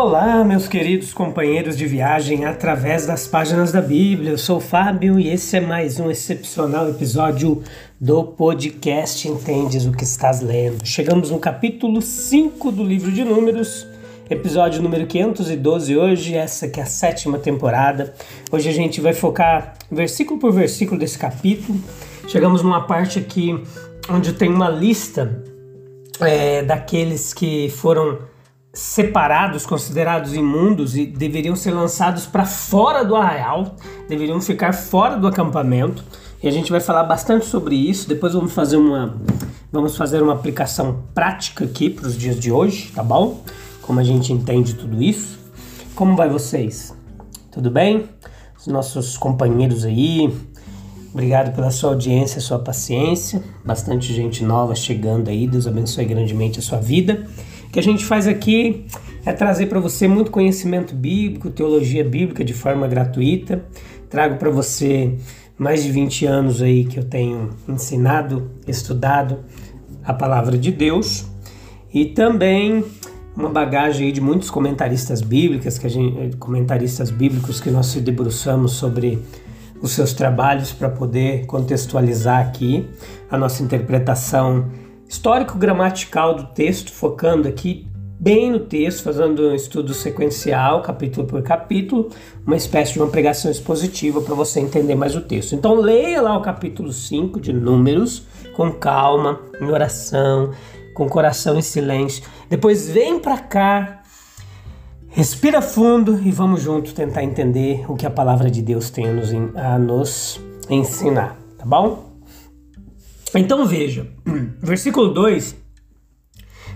Olá, meus queridos companheiros de viagem através das páginas da Bíblia. Eu sou o Fábio e esse é mais um excepcional episódio do podcast Entendes o que estás lendo. Chegamos no capítulo 5 do livro de Números, episódio número 512 hoje, essa que é a sétima temporada. Hoje a gente vai focar versículo por versículo desse capítulo. Chegamos numa parte aqui onde tem uma lista é, daqueles que foram separados, considerados imundos e deveriam ser lançados para fora do arraial, deveriam ficar fora do acampamento. E a gente vai falar bastante sobre isso. Depois vamos fazer uma vamos fazer uma aplicação prática aqui para os dias de hoje, tá bom? Como a gente entende tudo isso. Como vai vocês? Tudo bem? Os nossos companheiros aí, Obrigado pela sua audiência, sua paciência. Bastante gente nova chegando aí. Deus abençoe grandemente a sua vida. Que a gente faz aqui é trazer para você muito conhecimento bíblico, teologia bíblica de forma gratuita. Trago para você mais de 20 anos aí que eu tenho ensinado, estudado a palavra de Deus e também uma bagagem aí de muitos comentaristas bíblicos que a gente, comentaristas bíblicos que nós se debruçamos sobre os seus trabalhos para poder contextualizar aqui a nossa interpretação histórico-gramatical do texto, focando aqui bem no texto, fazendo um estudo sequencial, capítulo por capítulo, uma espécie de uma pregação expositiva para você entender mais o texto. Então leia lá o capítulo 5 de Números com calma, em oração, com coração em silêncio. Depois vem para cá, respira fundo e vamos juntos tentar entender o que a palavra de Deus tem a nos ensinar, tá bom? Então veja, versículo 2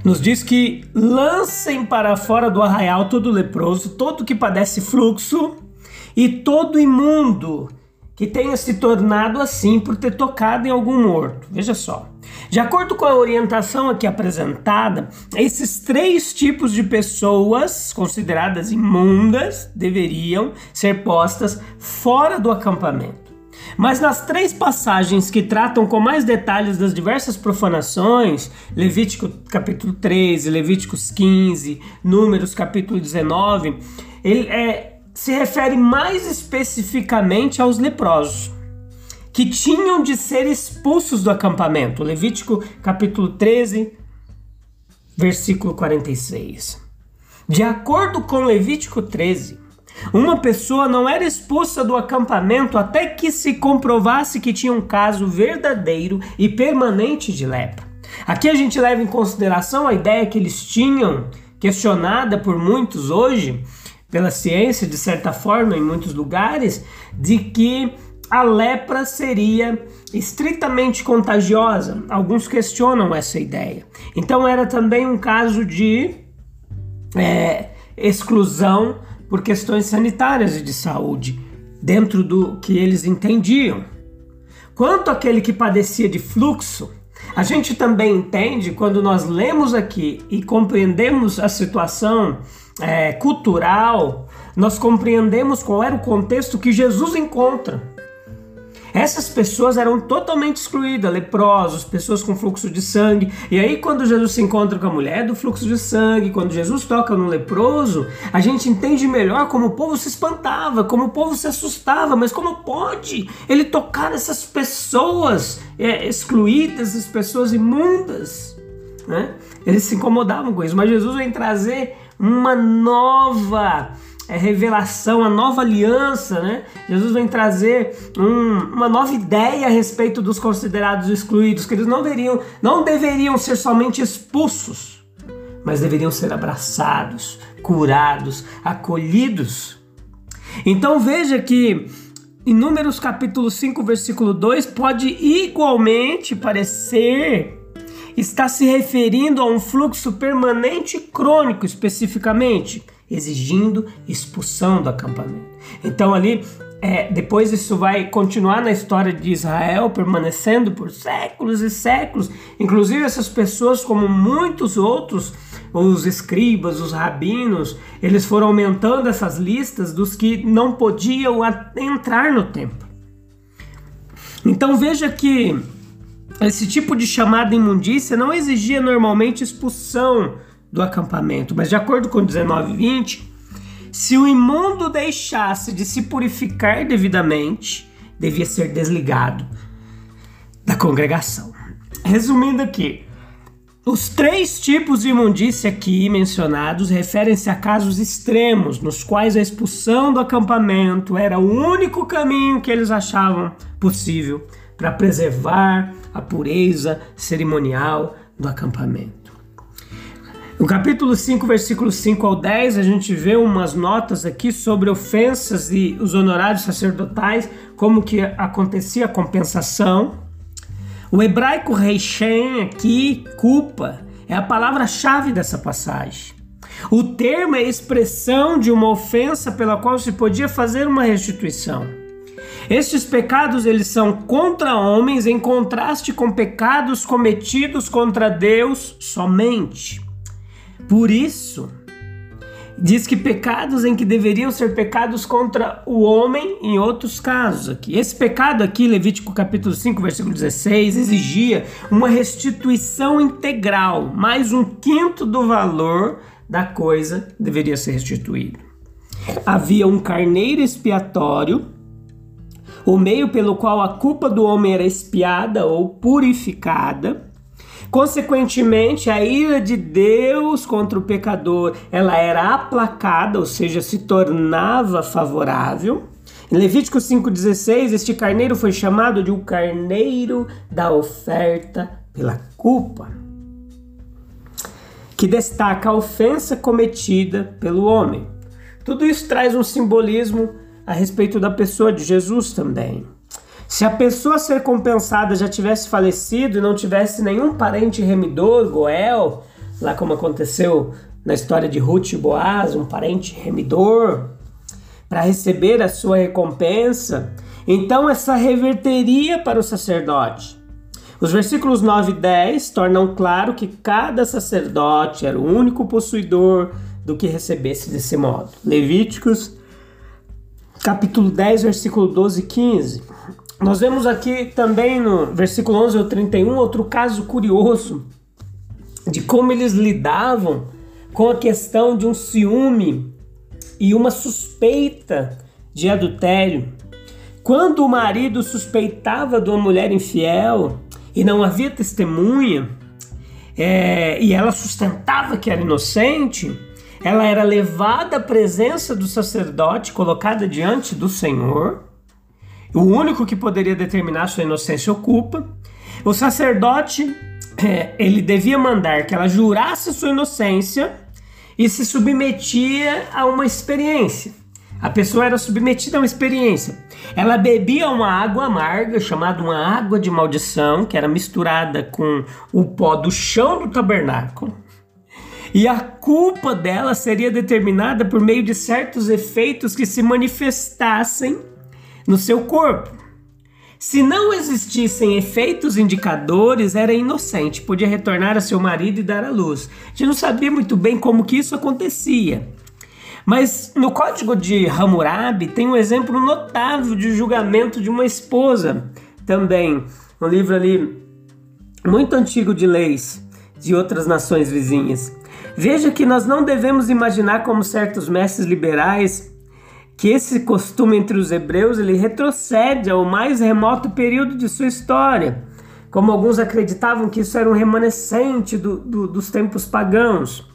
nos diz que lancem para fora do arraial todo leproso, todo que padece fluxo e todo imundo que tenha se tornado assim por ter tocado em algum morto. Veja só. De acordo com a orientação aqui apresentada, esses três tipos de pessoas consideradas imundas deveriam ser postas fora do acampamento. Mas nas três passagens que tratam com mais detalhes das diversas profanações, Levítico capítulo 13, Levíticos 15, Números capítulo 19, ele é, se refere mais especificamente aos leprosos, que tinham de ser expulsos do acampamento. Levítico capítulo 13, versículo 46. De acordo com Levítico 13, uma pessoa não era expulsa do acampamento até que se comprovasse que tinha um caso verdadeiro e permanente de lepra. Aqui a gente leva em consideração a ideia que eles tinham, questionada por muitos hoje, pela ciência, de certa forma, em muitos lugares, de que a lepra seria estritamente contagiosa. Alguns questionam essa ideia. Então era também um caso de é, exclusão por questões sanitárias e de saúde, dentro do que eles entendiam. Quanto àquele que padecia de fluxo, a gente também entende quando nós lemos aqui e compreendemos a situação é, cultural, nós compreendemos qual era o contexto que Jesus encontra. Essas pessoas eram totalmente excluídas, leprosos, pessoas com fluxo de sangue. E aí, quando Jesus se encontra com a mulher do fluxo de sangue, quando Jesus toca no leproso, a gente entende melhor como o povo se espantava, como o povo se assustava. Mas como pode ele tocar nessas pessoas é, excluídas, essas pessoas imundas? Né? Eles se incomodavam com isso. Mas Jesus vem trazer uma nova é, revelação, a nova aliança, né? Jesus vem trazer um, uma nova ideia a respeito dos considerados excluídos, que eles não deveriam, não deveriam ser somente expulsos, mas deveriam ser abraçados, curados, acolhidos. Então veja que em Números capítulo 5, versículo 2, pode igualmente parecer estar se referindo a um fluxo permanente crônico, especificamente, exigindo expulsão do acampamento. Então, ali, é, depois isso vai continuar na história de Israel, permanecendo por séculos e séculos. Inclusive, essas pessoas, como muitos outros, os escribas, os rabinos, eles foram aumentando essas listas dos que não podiam entrar no templo. Então veja que esse tipo de chamada imundícia não exigia normalmente expulsão do acampamento, mas de acordo com 19 e 20, se o imundo deixasse de se purificar devidamente, devia ser desligado da congregação. Resumindo aqui, os três tipos de imundícia aqui mencionados referem-se a casos extremos, nos quais a expulsão do acampamento era o único caminho que eles achavam possível para preservar a pureza cerimonial do acampamento. No capítulo 5, versículos 5 ao 10, a gente vê umas notas aqui sobre ofensas e os honorários sacerdotais, como que acontecia a compensação. O hebraico reishen aqui, culpa, é a palavra-chave dessa passagem. O termo é expressão de uma ofensa pela qual se podia fazer uma restituição. Estes pecados eles são contra homens em contraste com pecados cometidos contra Deus somente. Por isso, diz que pecados em que deveriam ser pecados contra o homem em outros casos aqui. Esse pecado aqui, Levítico capítulo 5, versículo 16, exigia uma restituição integral, mais um quinto do valor da coisa deveria ser restituído. Havia um carneiro expiatório, o meio pelo qual a culpa do homem era expiada ou purificada, Consequentemente, a ira de Deus contra o pecador, ela era aplacada, ou seja, se tornava favorável. Em Levítico 5:16, este carneiro foi chamado de o carneiro da oferta pela culpa, que destaca a ofensa cometida pelo homem. Tudo isso traz um simbolismo a respeito da pessoa de Jesus também. Se a pessoa a ser compensada já tivesse falecido e não tivesse nenhum parente remidor, Goel, lá como aconteceu na história de Ruth e Boaz, um parente remidor, para receber a sua recompensa, então essa reverteria para o sacerdote. Os versículos 9 e 10 tornam claro que cada sacerdote era o único possuidor do que recebesse desse modo. Levíticos, capítulo 10, versículo 12 e 15. Nós vemos aqui também no versículo 11 ao 31 outro caso curioso de como eles lidavam com a questão de um ciúme e uma suspeita de adultério. Quando o marido suspeitava de uma mulher infiel e não havia testemunha, é, e ela sustentava que era inocente, ela era levada à presença do sacerdote, colocada diante do Senhor o único que poderia determinar sua inocência ocupa. O sacerdote é, ele devia mandar que ela jurasse sua inocência e se submetia a uma experiência. A pessoa era submetida a uma experiência. Ela bebia uma água amarga, chamada uma água de maldição, que era misturada com o pó do chão do tabernáculo. E a culpa dela seria determinada por meio de certos efeitos que se manifestassem no seu corpo. Se não existissem efeitos indicadores, era inocente, podia retornar a seu marido e dar à luz. A gente não sabia muito bem como que isso acontecia. Mas no código de Hammurabi tem um exemplo notável de julgamento de uma esposa também. Um livro ali muito antigo de leis de outras nações vizinhas. Veja que nós não devemos imaginar como certos mestres liberais que esse costume entre os hebreus ele retrocede ao mais remoto período de sua história, como alguns acreditavam que isso era um remanescente do, do, dos tempos pagãos.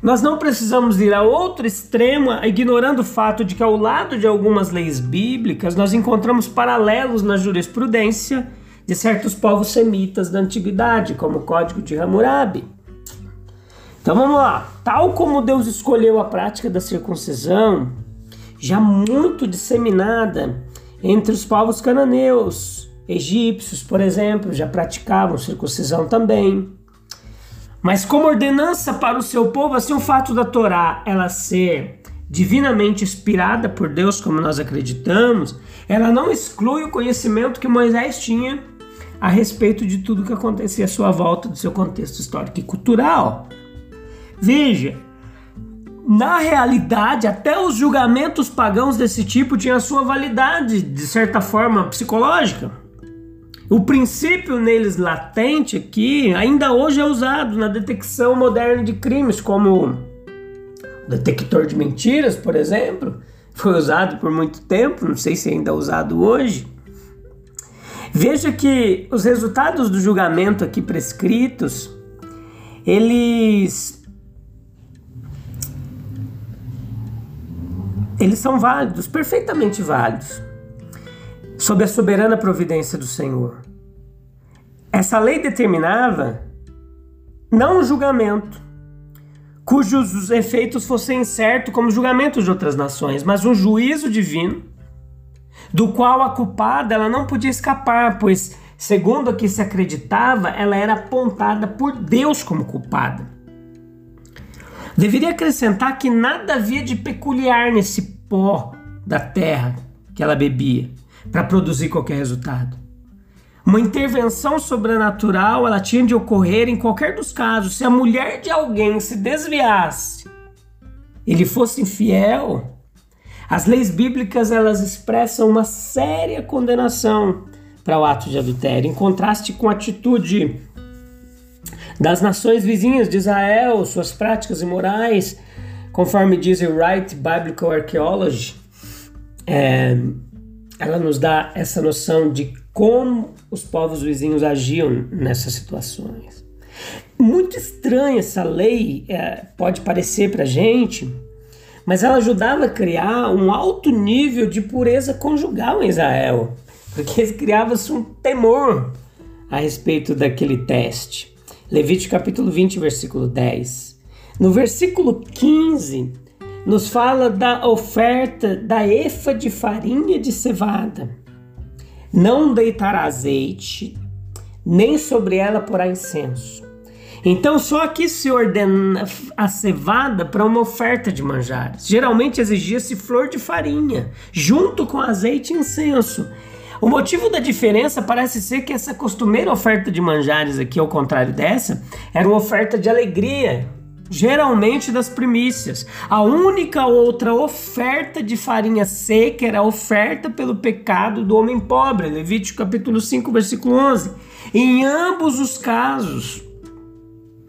Nós não precisamos ir a outro extremo, ignorando o fato de que, ao lado de algumas leis bíblicas, nós encontramos paralelos na jurisprudência de certos povos semitas da antiguidade, como o Código de Hammurabi. Então vamos lá. Tal como Deus escolheu a prática da circuncisão, já muito disseminada Entre os povos cananeus, egípcios, por exemplo, já praticavam circuncisão também. Mas como ordenança para o seu povo, assim o fato da Torá ela ser divinamente inspirada por Deus, como nós acreditamos, ela não exclui o conhecimento que Moisés tinha a respeito de tudo que acontecia à sua volta, do seu contexto histórico e cultural. Veja, na realidade, até os julgamentos pagãos desse tipo tinham sua validade, de certa forma, psicológica. O princípio neles latente aqui ainda hoje é usado na detecção moderna de crimes, como detector de mentiras, por exemplo, foi usado por muito tempo, não sei se ainda é usado hoje. Veja que os resultados do julgamento aqui prescritos, eles eles são válidos, perfeitamente válidos, sob a soberana providência do Senhor. Essa lei determinava não o julgamento, cujos efeitos fossem incertos como julgamentos de outras nações, mas um juízo divino, do qual a culpada ela não podia escapar, pois, segundo a que se acreditava, ela era apontada por Deus como culpada. Deveria acrescentar que nada havia de peculiar nesse pó da terra que ela bebia para produzir qualquer resultado. Uma intervenção sobrenatural ela tinha de ocorrer em qualquer dos casos. Se a mulher de alguém se desviasse, ele fosse infiel, as leis bíblicas elas expressam uma séria condenação para o ato de adultério, em contraste com a atitude das nações vizinhas de Israel, suas práticas imorais, conforme diz o Right Biblical Archaeology, é, ela nos dá essa noção de como os povos vizinhos agiam nessas situações. Muito estranha essa lei, é, pode parecer para gente, mas ela ajudava a criar um alto nível de pureza conjugal em Israel, porque criava-se um temor a respeito daquele teste. Levítico capítulo 20, versículo 10. No versículo 15, nos fala da oferta da efa de farinha de cevada não deitará azeite, nem sobre ela porá incenso. Então, só aqui se ordena a cevada para uma oferta de manjares. Geralmente exigia-se flor de farinha, junto com azeite e incenso. O motivo da diferença parece ser que essa costumeira oferta de manjares aqui, ao contrário dessa, era uma oferta de alegria, geralmente das primícias. A única outra oferta de farinha seca era a oferta pelo pecado do homem pobre, Levítico capítulo 5, versículo 11. Em ambos os casos,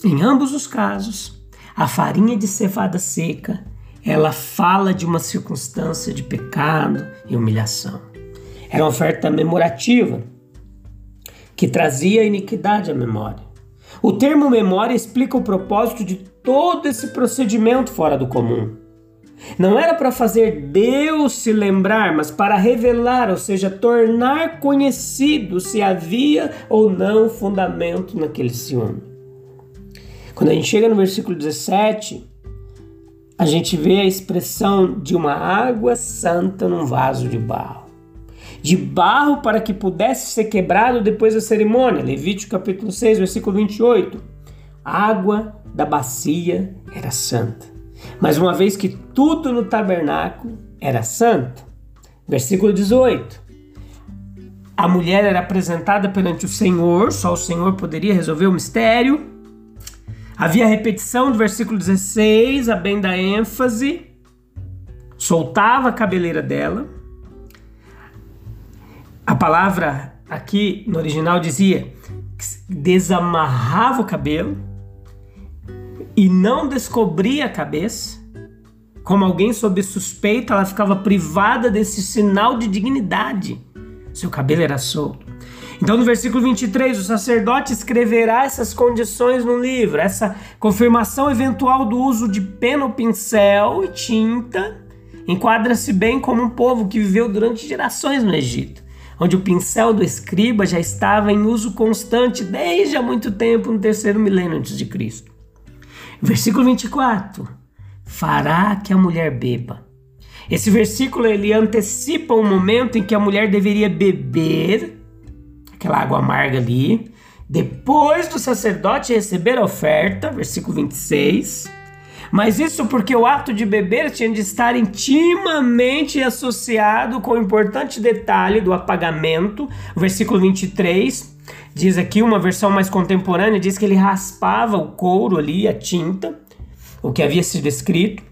em ambos os casos, a farinha de cevada seca, ela fala de uma circunstância de pecado e humilhação. Era uma oferta memorativa que trazia a iniquidade à memória. O termo memória explica o propósito de todo esse procedimento fora do comum. Não era para fazer Deus se lembrar, mas para revelar, ou seja, tornar conhecido se havia ou não fundamento naquele ciúme. Quando a gente chega no versículo 17, a gente vê a expressão de uma água santa num vaso de barro de barro para que pudesse ser quebrado depois da cerimônia. Levítico capítulo 6, versículo 28. A água da bacia era santa. Mas uma vez que tudo no tabernáculo era santo. Versículo 18. A mulher era apresentada perante o Senhor, só o Senhor poderia resolver o mistério. Havia repetição do versículo 16, a bem da ênfase. Soltava a cabeleira dela a palavra aqui no original dizia desamarrava o cabelo e não descobria a cabeça. Como alguém sob suspeita, ela ficava privada desse sinal de dignidade. Seu cabelo era solto. Então, no versículo 23, o sacerdote escreverá essas condições no livro, essa confirmação eventual do uso de pena ou pincel e tinta enquadra-se bem como um povo que viveu durante gerações no Egito onde o pincel do escriba já estava em uso constante desde há muito tempo, no terceiro milênio antes de Cristo. Versículo 24: Fará que a mulher beba, Esse versículo ele antecipa o momento em que a mulher deveria beber aquela água amarga ali, depois do sacerdote receber a oferta, versículo 26. Mas isso porque o ato de beber tinha de estar intimamente associado com o importante detalhe do apagamento, versículo 23. Diz aqui uma versão mais contemporânea, diz que ele raspava o couro ali, a tinta, o que havia sido escrito.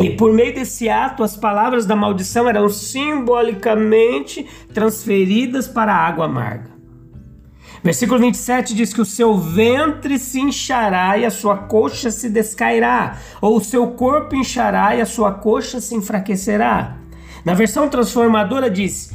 E por meio desse ato, as palavras da maldição eram simbolicamente transferidas para a água amarga. Versículo 27 diz que o seu ventre se inchará e a sua coxa se descairá, ou o seu corpo inchará e a sua coxa se enfraquecerá. Na versão transformadora diz,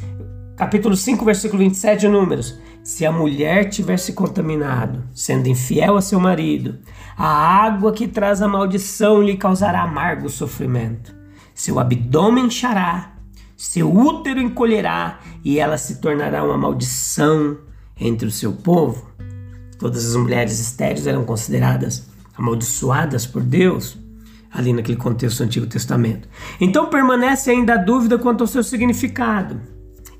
capítulo 5, versículo 27 de Números: Se a mulher tiver se contaminado, sendo infiel a seu marido, a água que traz a maldição lhe causará amargo sofrimento. Seu abdômen inchará, seu útero encolherá e ela se tornará uma maldição entre o seu povo. Todas as mulheres estéreis eram consideradas amaldiçoadas por Deus, ali naquele contexto do Antigo Testamento. Então permanece ainda a dúvida quanto ao seu significado.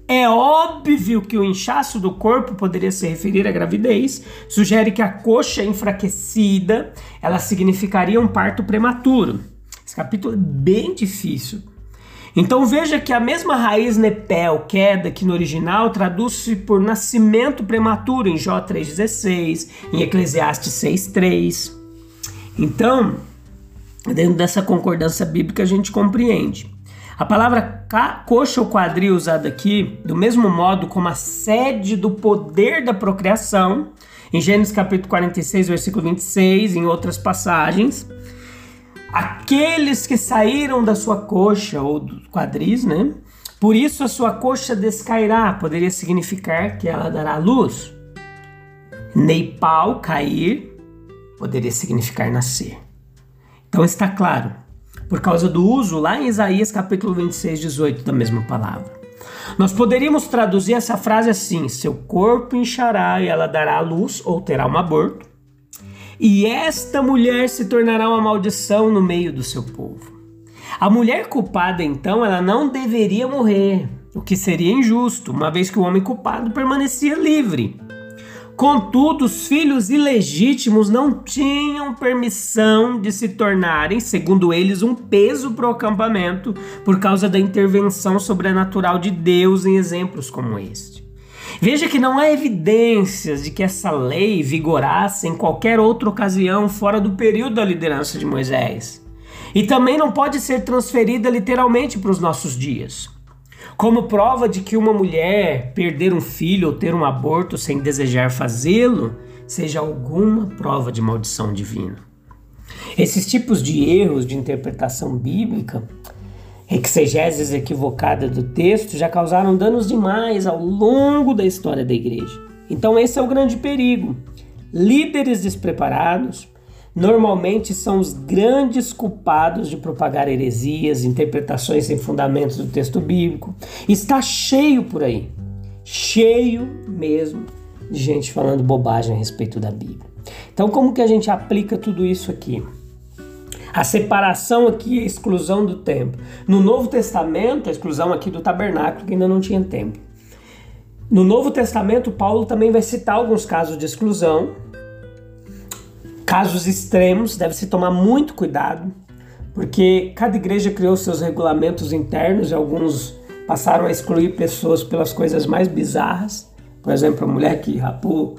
É óbvio que o inchaço do corpo poderia se referir à gravidez, sugere que a coxa enfraquecida, ela significaria um parto prematuro. Esse capítulo é bem difícil então veja que a mesma raiz nepel, queda, que no original traduz-se por nascimento prematuro em Jó 3,16, em Eclesiastes 6,3. Então, dentro dessa concordância bíblica a gente compreende. A palavra coxa ou quadril usada aqui, do mesmo modo como a sede do poder da procriação, em Gênesis capítulo 46, versículo 26, em outras passagens, aqueles que saíram da sua coxa ou dos quadris, né? Por isso a sua coxa descairá, poderia significar que ela dará luz. Neipal, cair, poderia significar nascer. Então está claro, por causa do uso lá em Isaías capítulo 26, 18 da mesma palavra. Nós poderíamos traduzir essa frase assim: seu corpo inchará e ela dará luz ou terá um aborto e esta mulher se tornará uma maldição no meio do seu povo. A mulher culpada, então, ela não deveria morrer, o que seria injusto, uma vez que o homem culpado permanecia livre. Contudo, os filhos ilegítimos não tinham permissão de se tornarem, segundo eles, um peso para o acampamento por causa da intervenção sobrenatural de Deus em exemplos como este. Veja que não há evidências de que essa lei vigorasse em qualquer outra ocasião fora do período da liderança de Moisés. E também não pode ser transferida literalmente para os nossos dias. Como prova de que uma mulher perder um filho ou ter um aborto sem desejar fazê-lo seja alguma prova de maldição divina. Esses tipos de erros de interpretação bíblica exegeses equivocada do texto já causaram danos demais ao longo da história da igreja. Então, esse é o grande perigo. Líderes despreparados normalmente são os grandes culpados de propagar heresias, interpretações sem fundamentos do texto bíblico. Está cheio por aí, cheio mesmo de gente falando bobagem a respeito da Bíblia. Então, como que a gente aplica tudo isso aqui? A separação aqui, a exclusão do templo. No Novo Testamento, a exclusão aqui do tabernáculo, que ainda não tinha templo. No Novo Testamento, Paulo também vai citar alguns casos de exclusão, casos extremos, deve-se tomar muito cuidado, porque cada igreja criou seus regulamentos internos e alguns passaram a excluir pessoas pelas coisas mais bizarras. Por exemplo, a mulher que rapou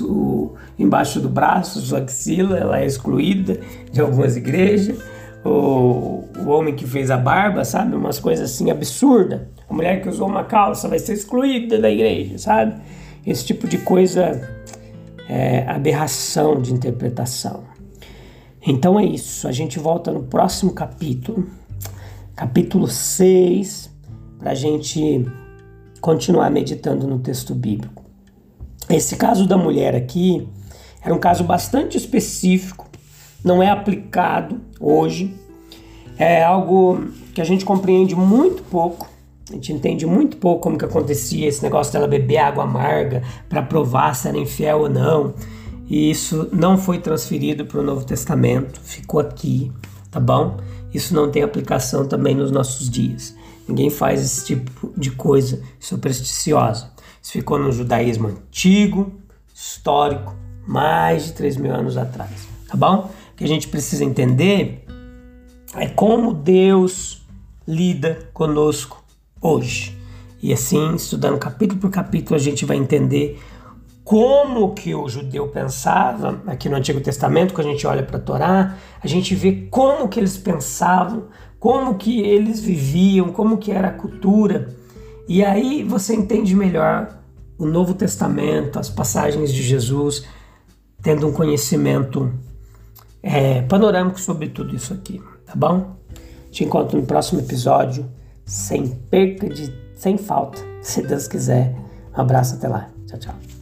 o, embaixo do braço, sua axila, ela é excluída de algumas igrejas. O, o homem que fez a barba, sabe? Umas coisas assim absurdas. A mulher que usou uma calça vai ser excluída da igreja, sabe? Esse tipo de coisa é aberração de interpretação. Então é isso. A gente volta no próximo capítulo, capítulo 6, para a gente continuar meditando no texto bíblico. Esse caso da mulher aqui era um caso bastante específico, não é aplicado hoje, é algo que a gente compreende muito pouco. A gente entende muito pouco como que acontecia esse negócio dela beber água amarga para provar se era infiel ou não. E isso não foi transferido para o Novo Testamento, ficou aqui, tá bom? isso não tem aplicação também nos nossos dias. Ninguém faz esse tipo de coisa supersticiosa. Isso ficou no judaísmo antigo, histórico, mais de 3 mil anos atrás. Tá bom? O que a gente precisa entender é como Deus lida conosco hoje. E assim, estudando capítulo por capítulo, a gente vai entender como que o judeu pensava, aqui no Antigo Testamento, quando a gente olha para a Torá, a gente vê como que eles pensavam, como que eles viviam, como que era a cultura. E aí você entende melhor o Novo Testamento, as passagens de Jesus, tendo um conhecimento é, panorâmico sobre tudo isso aqui, tá bom? Te encontro no próximo episódio, sem perca de, sem falta, se Deus quiser. Um abraço até lá. Tchau, tchau.